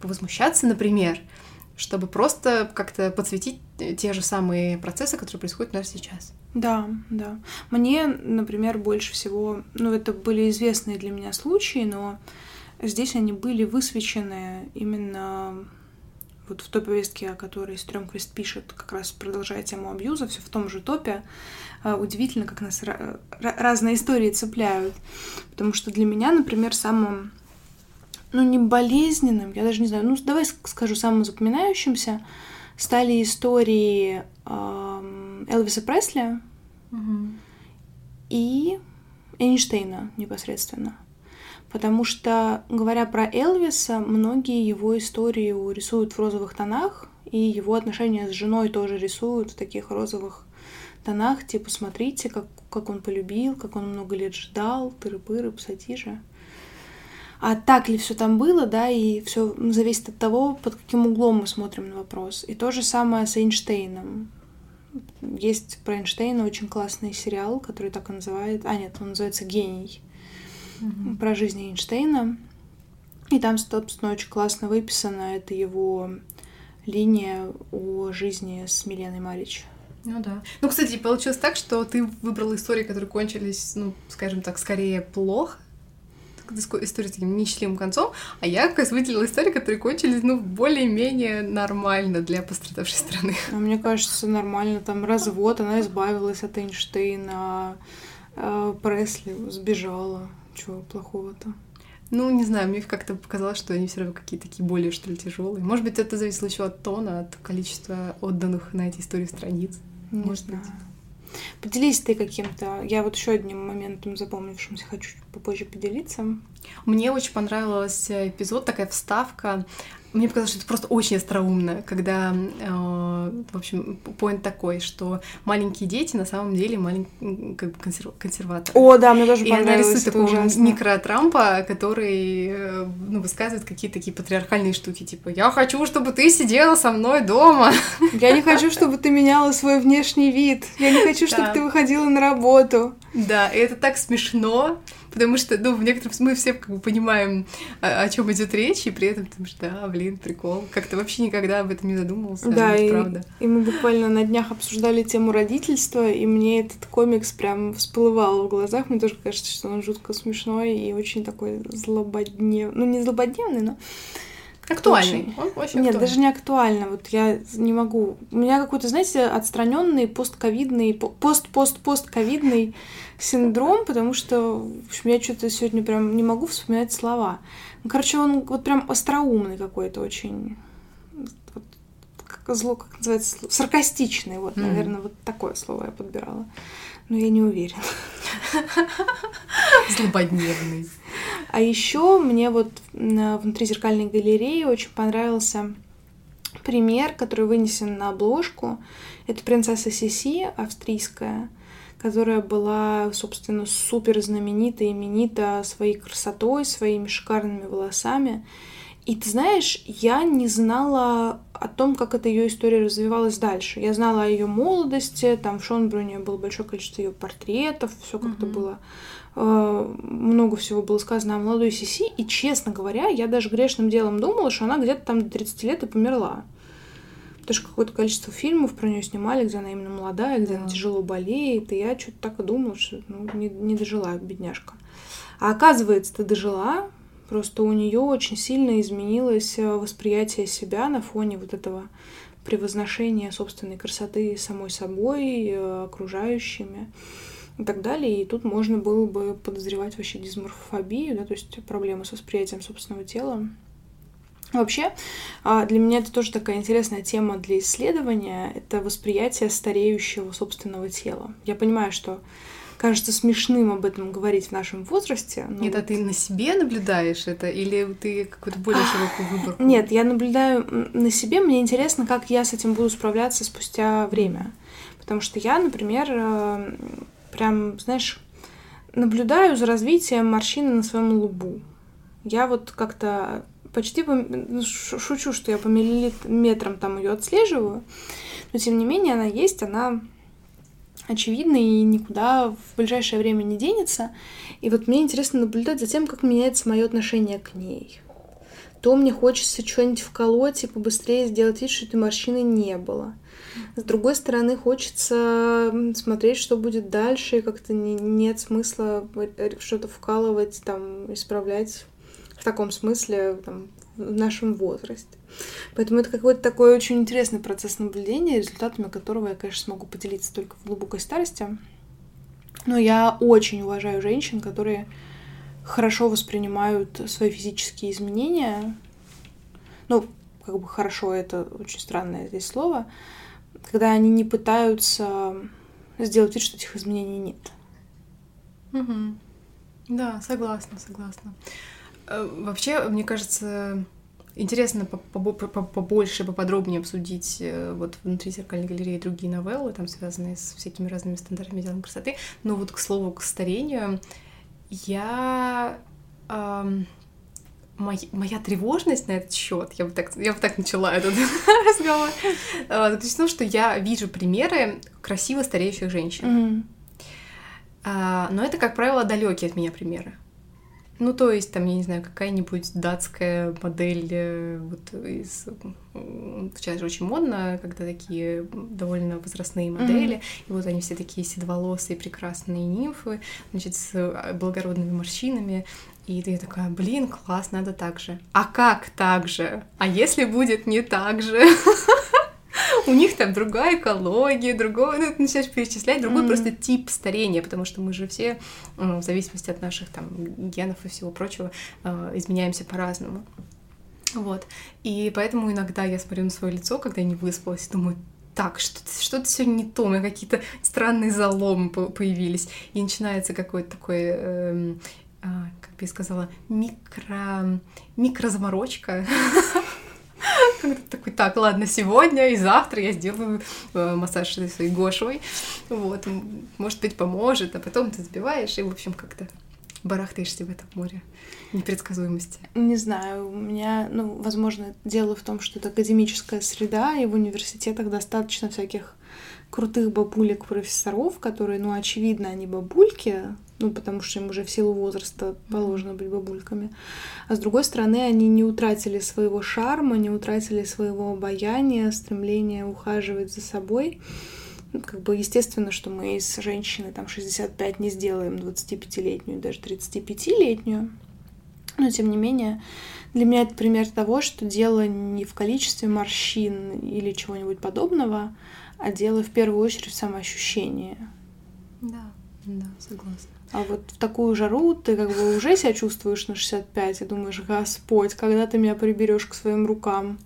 возмущаться, например, чтобы просто как-то подсветить те же самые процессы, которые происходят у нас сейчас. Да, да. Мне, например, больше всего, ну, это были известные для меня случаи, но Здесь они были высвечены именно вот в той повестке, о которой Стрёмквист пишет, как раз продолжая тему абьюза, все в том же топе. А, удивительно, как нас разные истории цепляют. Потому что для меня, например, самым, ну, не болезненным, я даже не знаю, ну, давай скажу, самым запоминающимся стали истории э, Элвиса Пресли угу. и Эйнштейна непосредственно. Потому что, говоря про Элвиса, многие его истории рисуют в розовых тонах, и его отношения с женой тоже рисуют в таких розовых тонах, типа, смотрите, как, как он полюбил, как он много лет ждал, тыры-пыры, псатижа. А так ли все там было, да, и все зависит от того, под каким углом мы смотрим на вопрос. И то же самое с Эйнштейном. Есть про Эйнштейна очень классный сериал, который так и называет... А, нет, он называется «Гений» угу. про жизнь Эйнштейна. И там, собственно, очень классно выписано. Это его линия о жизни с Миленой Марич. Ну да. Ну, кстати, получилось так, что ты выбрала истории, которые кончились, ну, скажем так, скорее плохо, истории с таким несчастливым концом, а я как раз выделила истории, которые кончились, ну, более-менее нормально для пострадавшей страны. А мне кажется, нормально. Там развод, она избавилась от Эйнштейна, а Пресли сбежала. Чего плохого-то? Ну, не знаю, мне как-то показалось, что они все равно какие-то такие более, что ли, тяжелые. Может быть, это зависело еще от тона, от количества отданных на эти истории страниц. Не Может знаю. быть. Поделись ты каким-то. Я вот еще одним моментом запомнившимся хочу попозже поделиться. Мне очень понравился эпизод, такая вставка мне показалось, что это просто очень остроумно, когда, э, в общем, поинт такой, что маленькие дети на самом деле маленькие как бы консерв... консерваторы. О, да, мне тоже И понравилось. она рисует такого ужасно. микро-Трампа, который э, ну, высказывает какие-то такие патриархальные штуки, типа «Я хочу, чтобы ты сидела со мной дома». Я не хочу, чтобы ты меняла свой внешний вид. Я не хочу, чтобы ты выходила на работу. Да, и это так смешно, потому что, ну, в некотором мы все как бы понимаем, о, о чем идет речь, и при этом, потому что, да, блин, прикол. Как-то вообще никогда об этом не задумывался, да, и, правда. и мы буквально на днях обсуждали тему родительства, и мне этот комикс прям всплывал в глазах. Мне тоже кажется, что он жутко смешной и очень такой злободневный. Ну, не злободневный, но Актуальный. Он очень Нет, актуальный. даже не актуально. Вот я не могу. У меня какой-то, знаете, отстраненный постковидный, пост-пост-постковидный синдром, потому что, в общем, я что-то сегодня прям не могу вспоминать слова. Ну, короче, он вот прям остроумный какой-то очень. Вот, как зло, как называется, саркастичный. Вот, mm-hmm. наверное, вот такое слово я подбирала. Но я не уверена. Злободневный. А еще мне вот внутри зеркальной галереи очень понравился пример, который вынесен на обложку. Это принцесса Сиси, австрийская, которая была, собственно, супер знаменита, именита своей красотой, своими шикарными волосами. И ты знаешь, я не знала о том, как эта ее история развивалась дальше. Я знала о ее молодости, там в Шонбруне было большое количество ее портретов, все как-то mm-hmm. было э, много всего было сказано о молодой Сиси, и, честно говоря, я даже грешным делом думала, что она где-то там до 30 лет и померла. Потому что какое-то количество фильмов про нее снимали, где она именно молодая, где да. она тяжело болеет, и я что-то так и думала, что ну, не, не дожила, бедняжка. А оказывается, ты дожила, Просто у нее очень сильно изменилось э, восприятие себя на фоне вот этого превозношения собственной красоты самой собой, э, окружающими и так далее. И тут можно было бы подозревать вообще дисморфобию, да, то есть проблемы с восприятием собственного тела. Вообще, а, для меня это тоже такая интересная тема для исследования. Это восприятие стареющего собственного тела. Я понимаю, что кажется смешным об этом говорить в нашем возрасте. Нет, а вот... а ты на себе наблюдаешь это или ты какую-то более широкую выборку? Нет, я наблюдаю на себе. Мне интересно, как я с этим буду справляться спустя время. Потому что я, например, э, прям, знаешь, наблюдаю за развитием морщины на своем лбу. Я вот как-то почти по... Ну, шучу, что я по миллиметрам там ее отслеживаю, но тем не менее она есть, она очевидно и никуда в ближайшее время не денется. И вот мне интересно наблюдать за тем, как меняется мое отношение к ней. То мне хочется что-нибудь вколоть и побыстрее сделать вид, что этой морщины не было. С другой стороны, хочется смотреть, что будет дальше, и как-то не, нет смысла что-то вкалывать, там, исправлять в таком смысле там, в нашем возрасте. Поэтому это какой-то такой очень интересный процесс наблюдения, результатами которого я, конечно, смогу поделиться только в глубокой старости. Но я очень уважаю женщин, которые хорошо воспринимают свои физические изменения. Ну, как бы хорошо, это очень странное здесь слово. Когда они не пытаются сделать вид, что этих изменений нет. Угу. Да, согласна, согласна. Э, вообще, мне кажется, интересно побольше, поподробнее обсудить э, вот внутри зеркальной галереи другие новеллы, там связанные с всякими разными стандартами идеалом красоты. Но вот к слову, к старению, я эм, моя, моя тревожность на этот счет, я бы так, я бы так начала этот разговор, заключается в том, что я вижу примеры красиво стареющих женщин. Mm. но это, как правило, далекие от меня примеры. Ну, то есть, там, я не знаю, какая-нибудь датская модель, э, вот из... Сейчас же очень модно, когда такие довольно возрастные модели, mm-hmm. и вот они все такие седоволосые, прекрасные нимфы, значит, с э, благородными морщинами, и ты такая, блин, класс, надо так же. А как так же? А если будет не так же? у них там другая экология, другой, ну, ты начинаешь перечислять, другой mm-hmm. просто тип старения, потому что мы же все, в зависимости от наших там генов и всего прочего, э, изменяемся по-разному. Вот. И поэтому иногда я смотрю на свое лицо, когда я не выспалась, и думаю, так, что-то что сегодня не то, у меня какие-то странные заломы появились. И начинается какой-то такой, э, э, как бы я сказала, микро, микрозаморочка такой, так, ладно, сегодня и завтра я сделаю э, массаж своей гошей, вот, может быть, поможет, а потом ты сбиваешь, и, в общем, как-то барахтаешься в этом море непредсказуемости? Не знаю, у меня, ну, возможно, дело в том, что это академическая среда, и в университетах достаточно всяких крутых бабулек-профессоров, которые, ну, очевидно, они бабульки, ну, потому что им уже в силу возраста положено быть бабульками. А с другой стороны, они не утратили своего шарма, не утратили своего обаяния, стремления ухаживать за собой. Ну, как бы естественно, что мы из женщины там 65 не сделаем 25-летнюю, даже 35-летнюю. Но, тем не менее, для меня это пример того, что дело не в количестве морщин или чего-нибудь подобного, а дело в первую очередь в самоощущении. Да, да, согласна. А вот в такую жару ты как бы уже себя чувствуешь на 65 и думаешь, Господь, когда ты меня приберешь к своим рукам?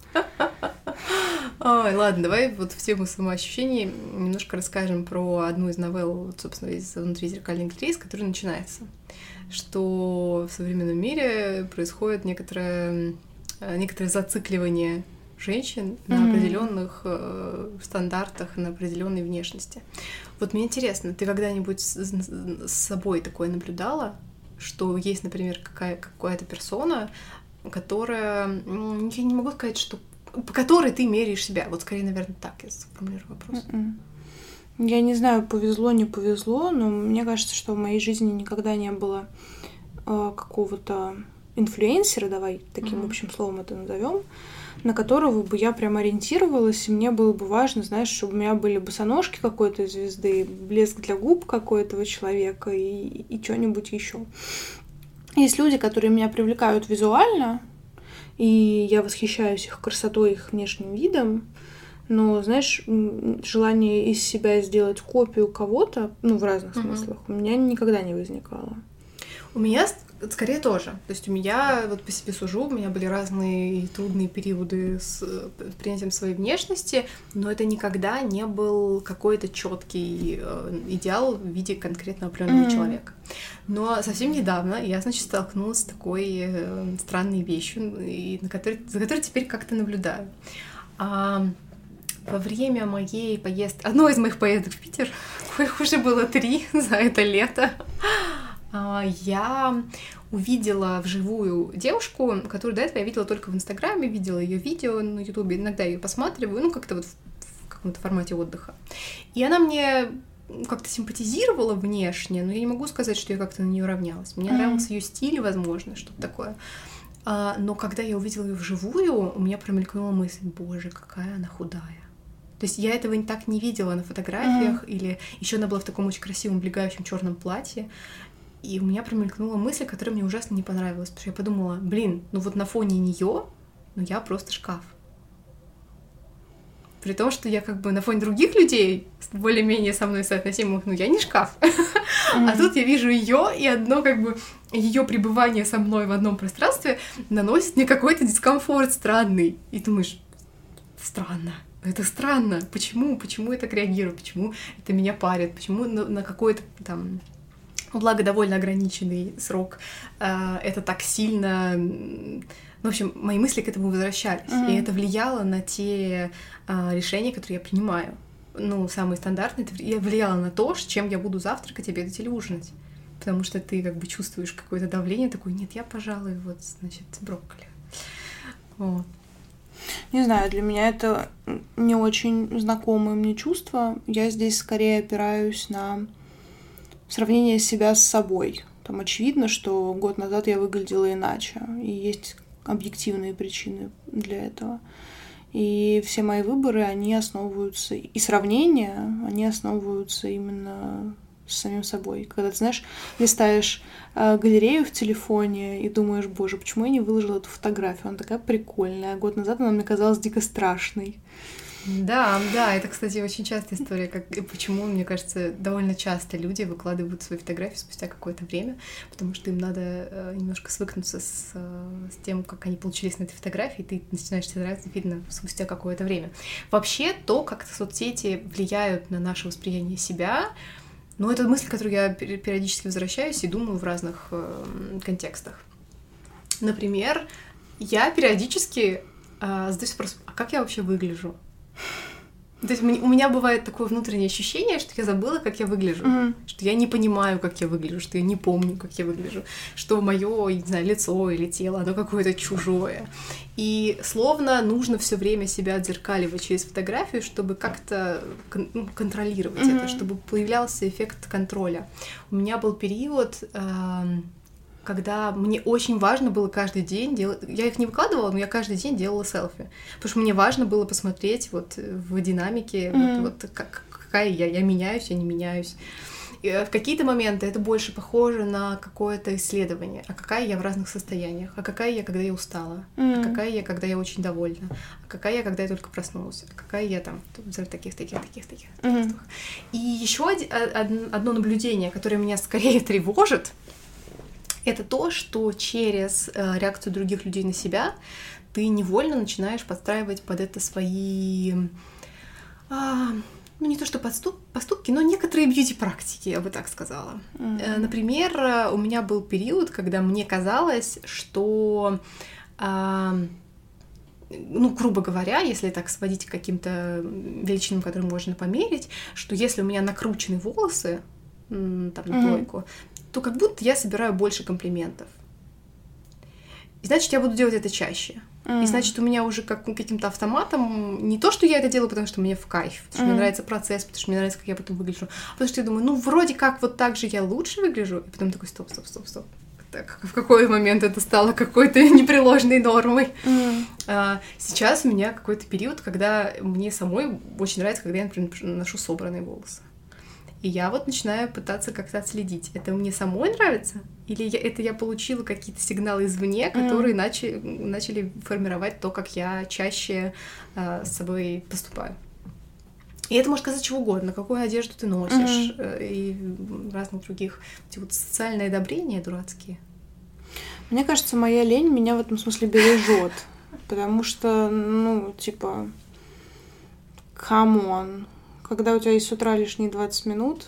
Ой, ладно, давай вот в тему самоощущений немножко расскажем про одну из новелл, вот, собственно, из «Внутри зеркальной галереи», с которой начинается. Что в современном мире происходит некоторое, некоторое зацикливание женщин mm-hmm. на определенных э, стандартах, на определенной внешности. Вот мне интересно, ты когда-нибудь с, с собой такое наблюдала, что есть, например, какая, какая-то персона, которая, я не могу сказать, что по которой ты меряешь себя. Вот скорее, наверное, так я сформулирую вопрос. Mm-mm. Я не знаю, повезло, не повезло, но мне кажется, что в моей жизни никогда не было э, какого-то инфлюенсера, давай таким mm-hmm. общим словом это назовем, на которого бы я прям ориентировалась, и мне было бы важно, знаешь, чтобы у меня были босоножки какой-то звезды, блеск для губ какой-то человека и, и что-нибудь еще. Есть люди, которые меня привлекают визуально, и я восхищаюсь их красотой, их внешним видом, но, знаешь, желание из себя сделать копию кого-то, ну, в разных mm-hmm. смыслах, у меня никогда не возникало. У меня скорее тоже. То есть у меня, вот по себе сужу, у меня были разные трудные периоды с э, принятием своей внешности, но это никогда не был какой-то четкий э, идеал в виде конкретно определенного mm-hmm. человека. Но совсем недавно я, значит, столкнулась с такой э, странной вещью, и на которой, за которой теперь как-то наблюдаю. А, во время моей поездки, одной из моих поездок в Питер, коих уже было три за это лето, я увидела вживую девушку, которую до этого я видела только в Инстаграме, видела ее видео на Ютубе, иногда ее посматриваю, ну, как-то вот в, в каком-то формате отдыха. И она мне как-то симпатизировала внешне, но я не могу сказать, что я как-то на нее равнялась. Мне mm-hmm. нравился ее стиль, возможно, что-то такое. А, но когда я увидела ее вживую, у меня промелькнула мысль, боже, какая она худая. То есть я этого так не видела на фотографиях, mm-hmm. или еще она была в таком очень красивом, облегающем черном платье. И у меня промелькнула мысль, которая мне ужасно не понравилась, потому что я подумала, блин, ну вот на фоне нее, ну я просто шкаф. При том, что я как бы на фоне других людей, более-менее со мной соотносимых, ну я не шкаф. Mm-hmm. А тут я вижу ее, и одно как бы ее пребывание со мной в одном пространстве наносит мне какой-то дискомфорт странный. И думаешь, странно. Это странно. Почему? Почему я так реагирую? Почему это меня парит? Почему на, на какой-то там благо довольно ограниченный срок, э, это так сильно... В общем, мои мысли к этому возвращались, mm-hmm. и это влияло на те э, решения, которые я принимаю. Ну, самые стандартные, это влияло на то, с чем я буду завтракать, обедать или ужинать. Потому что ты как бы чувствуешь какое-то давление, такой, нет, я, пожалуй, вот, значит, брокколи. Вот. Не знаю, для меня это не очень знакомое мне чувство. Я здесь скорее опираюсь на сравнение себя с собой. Там очевидно, что год назад я выглядела иначе, и есть объективные причины для этого. И все мои выборы, они основываются, и сравнения, они основываются именно с самим собой. Когда ты, знаешь, листаешь э, галерею в телефоне и думаешь, боже, почему я не выложила эту фотографию? Она такая прикольная. Год назад она мне казалась дико страшной. Да, да, это, кстати, очень частая история, как и почему, мне кажется, довольно часто люди выкладывают свои фотографии спустя какое-то время, потому что им надо э, немножко свыкнуться с, э, с тем, как они получились на этой фотографии, и ты начинаешь себе нравиться видно спустя какое-то время. Вообще, то, как соцсети влияют на наше восприятие себя, ну, это мысль, к которой я периодически возвращаюсь и думаю в разных э, контекстах. Например, я периодически э, задаюсь вопросом, а как я вообще выгляжу? То есть у меня бывает такое внутреннее ощущение, что я забыла, как я выгляжу, mm-hmm. что я не понимаю, как я выгляжу, что я не помню, как я выгляжу, что мое, не знаю, лицо или тело, оно какое-то чужое. И словно нужно все время себя отзеркаливать через фотографию, чтобы как-то кон- ну, контролировать mm-hmm. это, чтобы появлялся эффект контроля. У меня был период. Э- когда мне очень важно было каждый день делать... Я их не выкладывала, но я каждый день делала селфи. Потому что мне важно было посмотреть вот в динамике, mm-hmm. вот, вот как, какая я. Я меняюсь, я не меняюсь. И в какие-то моменты это больше похоже на какое-то исследование. А какая я в разных состояниях? А какая я, когда я устала? Мгм. А какая я, когда я очень довольна? А какая я, когда я только проснулась? А какая я там в таких, таких, таких, таких. Мгм. И еще одно наблюдение, которое меня скорее тревожит, это то, что через э, реакцию других людей на себя ты невольно начинаешь подстраивать под это свои а, ну не то что подступ, поступки, но некоторые бьюти-практики, я бы так сказала. Э, Например, э, у меня был период, когда мне казалось, что, а, ну, грубо говоря, если так сводить к каким-то величинам, которые можно померить, что если у меня накручены волосы, там, на Мгм. плойку, то как будто я собираю больше комплиментов. И значит, я буду делать это чаще. Мгм. И значит, у меня уже как каким-то автоматом не то, что я это делаю, потому что мне в кайф, потому что мне Мгм. нравится процесс, потому что мне нравится, как я потом выгляжу, а потому что я думаю, ну, вроде как вот так же я лучше выгляжу, и потом такой, стоп, стоп, стоп, стоп. Так, в какой момент это стало какой-то непреложной нормой? Мгм. А, сейчас у меня какой-то период, когда мне самой очень нравится, когда я, например, ношу собранные волосы. И я вот начинаю пытаться как-то отследить, это мне самой нравится, или я- это я получила какие-то сигналы извне, которые начали, начали формировать то, как я чаще а, с собой поступаю. И это может казаться чего угодно, какую одежду ты носишь, э, и разных других. Эти вот социальные одобрения дурацкие. Мне кажется, моя лень меня в этом смысле бережет. Потому что, ну, типа, come on. Когда у тебя есть с утра лишние 20 минут,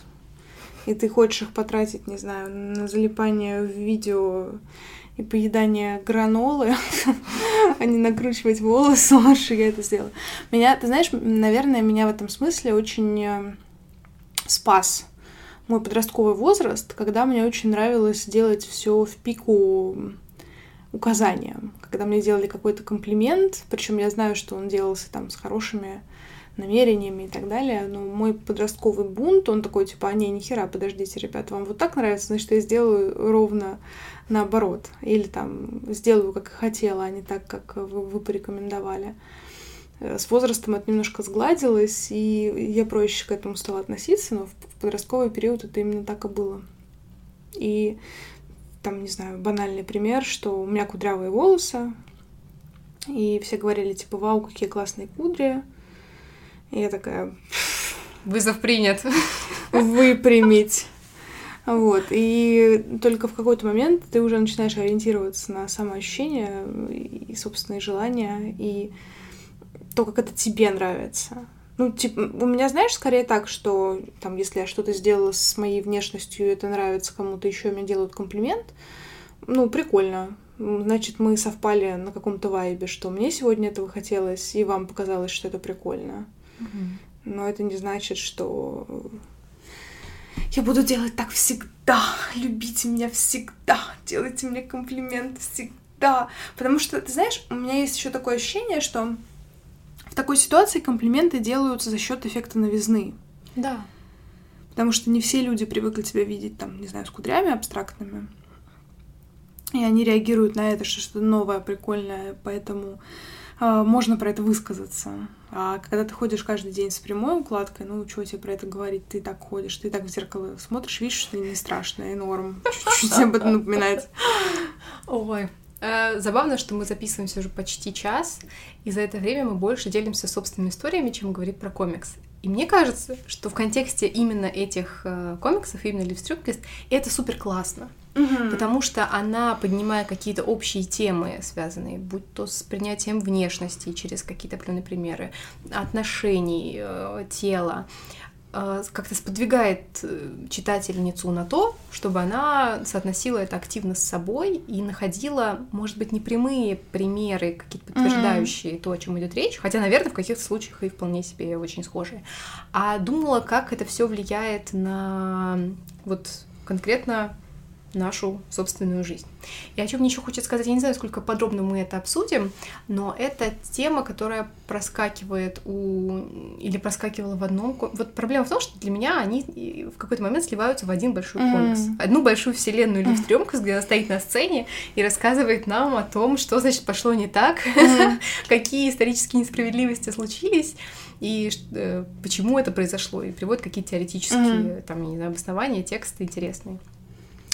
и ты хочешь их потратить, не знаю, на залипание в видео и поедание гранолы, а не накручивать волосы, лучше я это сделаю. Меня, ты знаешь, наверное, меня в этом смысле очень э, спас мой подростковый возраст, когда мне очень нравилось делать все в пику указаниям. Когда мне делали какой-то комплимент, причем я знаю, что он делался там с хорошими намерениями и так далее, но мой подростковый бунт, он такой, типа, а не, нихера, подождите, ребята, вам вот так нравится, значит, я сделаю ровно наоборот. Или там сделаю, как хотела, а не так, как вы, вы порекомендовали. Э, С возрастом это немножко сгладилось, и я проще к этому стала относиться, но в подростковый период это именно так и было. И там, не знаю, банальный пример, что у меня кудрявые волосы, и все говорили, типа, вау, какие классные кудри. И я такая, Вызов принят. выпрямить. Вот. И только в какой-то момент ты уже начинаешь ориентироваться на самоощущение и собственные желания, и то, как это тебе нравится. Ну, типа, у меня, знаешь, скорее так, что там, если я что-то сделала с моей внешностью, и это нравится кому-то еще, мне делают комплимент, ну, прикольно. Значит, мы совпали на каком-то вайбе, что мне сегодня этого хотелось, и вам показалось, что это прикольно. Но это не значит, что я буду делать так всегда. Любите меня всегда. Делайте мне комплименты всегда. Потому что, ты знаешь, у меня есть еще такое ощущение, что в такой ситуации комплименты делаются за счет эффекта новизны. Да. Потому что не все люди привыкли тебя видеть, там, не знаю, с кудрями абстрактными. И они реагируют на это, что что-то новое, прикольное, поэтому можно про это высказаться. А когда ты ходишь каждый день с прямой укладкой, ну, что тебе про это говорить? Ты так ходишь, ты так в зеркало смотришь, видишь, что не страшно, и норм. Чуть-чуть об этом напоминает. Ой. Э, Забавно, что мы записываемся уже почти час, и за это время мы больше делимся собственными историями, чем говорит про комикс. И мне кажется, что в контексте именно этих э, комиксов, именно Стрюпкист, это супер классно. Потому что она, поднимая какие-то общие темы, связанные, будь то с принятием внешности через какие-то определенные примеры, отношений, э, тела, э, как-то сподвигает э, читательницу на то, чтобы она соотносила это активно с собой и находила, может быть, не прямые примеры, какие-то подтверждающие то, о чем идет речь, хотя, наверное, в каких-то случаях и вполне себе очень схожие, а думала, как это все влияет на вот конкретно нашу собственную жизнь. И о чем мне еще хочется сказать, я не знаю, сколько подробно мы это обсудим, но это тема, которая проскакивает у... или проскакивала в одном... Вот проблема в том, что для меня они в какой-то момент сливаются в один большой комикс. Mm. Одну большую вселенную Лив Трёмкас, где она стоит на сцене и рассказывает нам о том, что, значит, пошло не так, mm. какие исторические несправедливости случились, и э, почему это произошло, и приводит какие-то теоретические, mm-hmm. там, не знаю, обоснования, тексты интересные.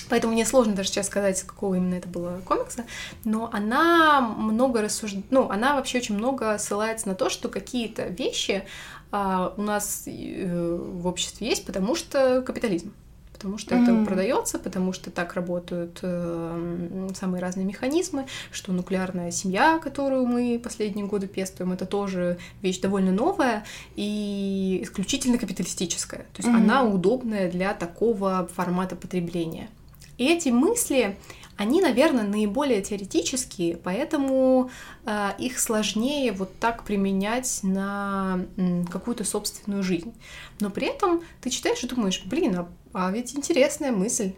Поэтому мне сложно даже сейчас сказать, с какого именно это было комикса, но она много рассуждает, ну, она вообще очень много ссылается на то, что какие-то вещи а, у нас э, в обществе есть, потому что капитализм. Потому что mm-hmm. это продается, потому что так работают э, самые разные механизмы, что нуклеарная семья, которую мы последние годы пестуем, это тоже вещь довольно новая и исключительно капиталистическая. То есть mm-hmm. она удобная для такого формата потребления. И эти мысли, они, наверное, наиболее теоретические, поэтому э, их сложнее вот так применять на какую-то собственную жизнь. Но при этом ты читаешь и думаешь, блин, а, а ведь интересная мысль.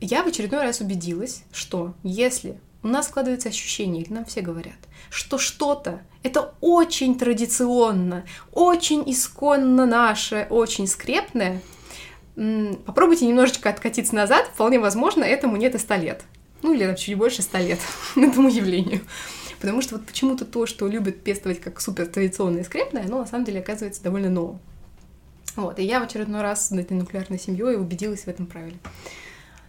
Я в очередной раз убедилась, что если у нас складывается ощущение, или нам все говорят, что что-то это очень традиционно, очень исконно наше, очень скрепное, попробуйте немножечко откатиться назад, вполне возможно, этому нет и 100 лет. Ну, или чуть больше 100 лет этому явлению. Потому что вот почему-то то, что любят пестовать как супер традиционное и скрепное, оно на самом деле оказывается довольно новым. Вот, и я в очередной раз на этой нуклеарной семьей убедилась в этом правиле.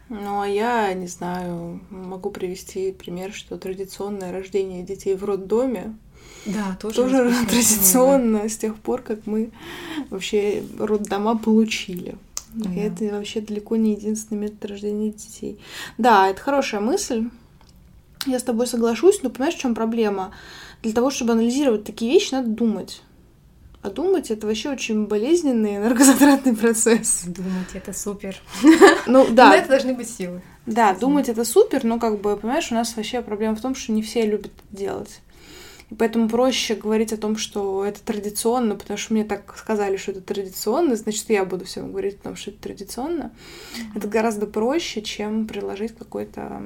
Ну, а я, не знаю, могу привести пример, что традиционное рождение детей в роддоме да, тоже, тоже традиционно да. с тех пор, как мы вообще роддома получили. Да. И это вообще далеко не единственный метод рождения детей. Да, это хорошая мысль. Я с тобой соглашусь, но понимаешь, в чем проблема? Для того, чтобы анализировать такие вещи, надо думать. А думать это вообще очень болезненный энергозатратный процесс. Думать это супер. Ну да. Но это должны быть силы. Да, думать это супер, но как бы, понимаешь, у нас вообще проблема в том, что не все любят это делать. И поэтому проще говорить о том, что это традиционно, потому что мне так сказали, что это традиционно, значит, я буду всем говорить о том, что это традиционно. Mm-hmm. Это гораздо проще, чем приложить какой-то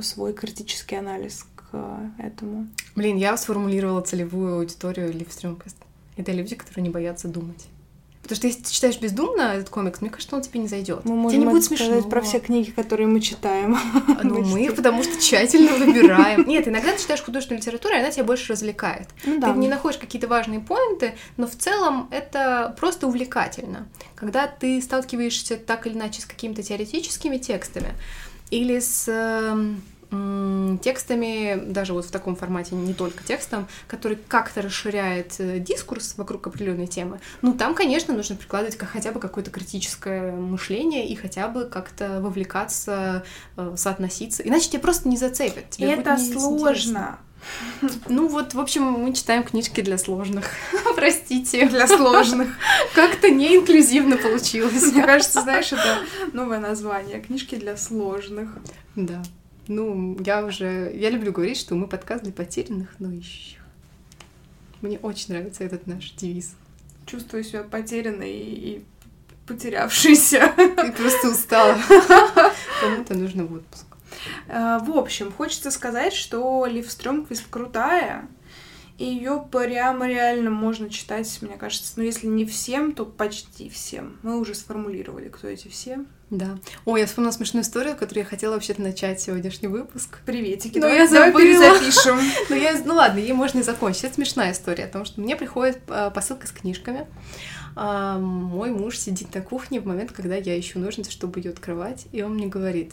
свой критический анализ к этому. Блин, я сформулировала целевую аудиторию Ливстрёмкаст. Это люди, которые не боятся думать. Потому что если ты читаешь бездумно этот комикс, мне кажется, он тебе не зайдет. Мы тебе не будет смешно. про все книги, которые мы читаем. Ну, мы их потому что тщательно выбираем. Нет, иногда ты читаешь художественную литературу, и она тебя больше развлекает. Ну, да. Ты не находишь какие-то важные поинты, но в целом это просто увлекательно. Когда ты сталкиваешься так или иначе с какими-то теоретическими текстами или с эм, текстами, даже вот в таком формате, не только текстом, который как-то расширяет э, дискурс вокруг определенной темы, ну там, конечно, нужно прикладывать хотя бы какое-то критическое мышление и хотя бы как-то вовлекаться, э, соотноситься, иначе тебя просто не зацепят. Тебе это сложно. Ну вот, в общем, мы читаем книжки для сложных. Простите. Для сложных. Как-то не инклюзивно получилось. Мне кажется, знаешь, это новое название. Книжки для сложных. Да. Ну, я уже... Я люблю говорить, что мы подкаст для потерянных, но ищущих. Мне очень нравится этот наш девиз. Чувствую себя потерянной и потерявшейся. Ты просто устала. Кому-то нужно в отпуск. А, в общем, хочется сказать, что Лив Стрёмквист крутая, и ее прямо реально можно читать, мне кажется, ну если не всем, то почти всем. Мы уже сформулировали, кто эти все. Да. Ой, я вспомнила смешную историю, которую я хотела вообще-то начать сегодняшний выпуск. Приветики. Но я забыла. запишем. ну, я, ну ладно, ей можно и закончить. Это смешная история, потому что мне приходит а, посылка с книжками. А, мой муж сидит на кухне в момент, когда я ищу ножницы, чтобы ее открывать, и он мне говорит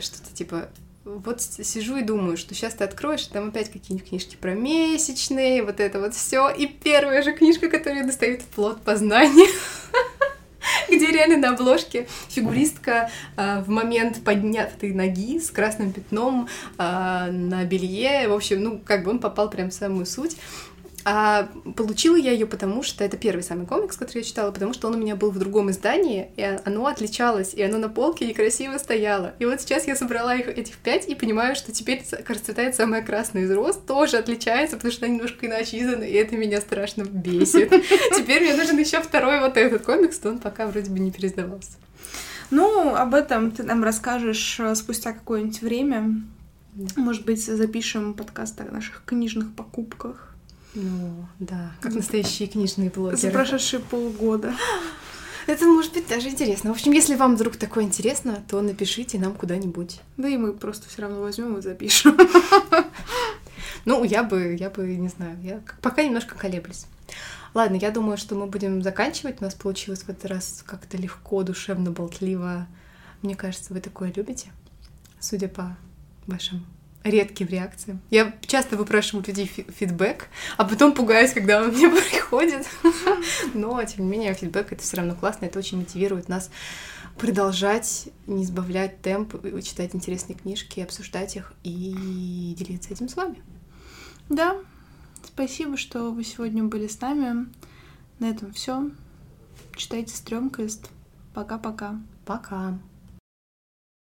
что-то типа вот сижу и думаю, что сейчас ты откроешь, там опять какие-нибудь книжки про месячные, вот это вот все. И первая же книжка, которая достает плод познания. где реально на обложке фигуристка э, в момент поднятой ноги с красным пятном э, на белье. В общем, ну, как бы он попал прям в самую суть. А получила я ее потому, что это первый самый комикс, который я читала, потому что он у меня был в другом издании, и оно отличалось, и оно на полке некрасиво стояло. И вот сейчас я собрала их этих пять и понимаю, что теперь расцветает самая красная из роз, тоже отличается, потому что она немножко иначе издана, и это меня страшно бесит. Теперь мне нужен еще второй вот этот комикс, то он пока вроде бы не пересдавался. Ну, об этом ты нам расскажешь э, спустя какое-нибудь время. Может быть, запишем подкаст о наших книжных покупках. Ну, да, как настоящие книжные блогеры. За прошедшие полгода. Это может быть даже интересно. В общем, если вам вдруг такое интересно, то напишите нам куда-нибудь. Да и мы просто все равно возьмем и запишем. Ну, я бы, я бы, не знаю, я пока немножко колеблюсь. Ладно, я думаю, что мы будем заканчивать. У нас получилось в этот раз как-то легко, душевно, болтливо. Мне кажется, вы такое любите, судя по вашим редким реакциям. Я часто выпрашиваю людей фидбэк, а потом пугаюсь, когда он мне приходит. Но, тем не менее, фидбэк — это все равно классно, это очень мотивирует нас продолжать не сбавлять темп, читать интересные книжки, обсуждать их и делиться этим с вами. Да, спасибо, что вы сегодня были с нами. На этом все. Читайте Стрёмкость. Пока-пока. Пока. -пока. Пока.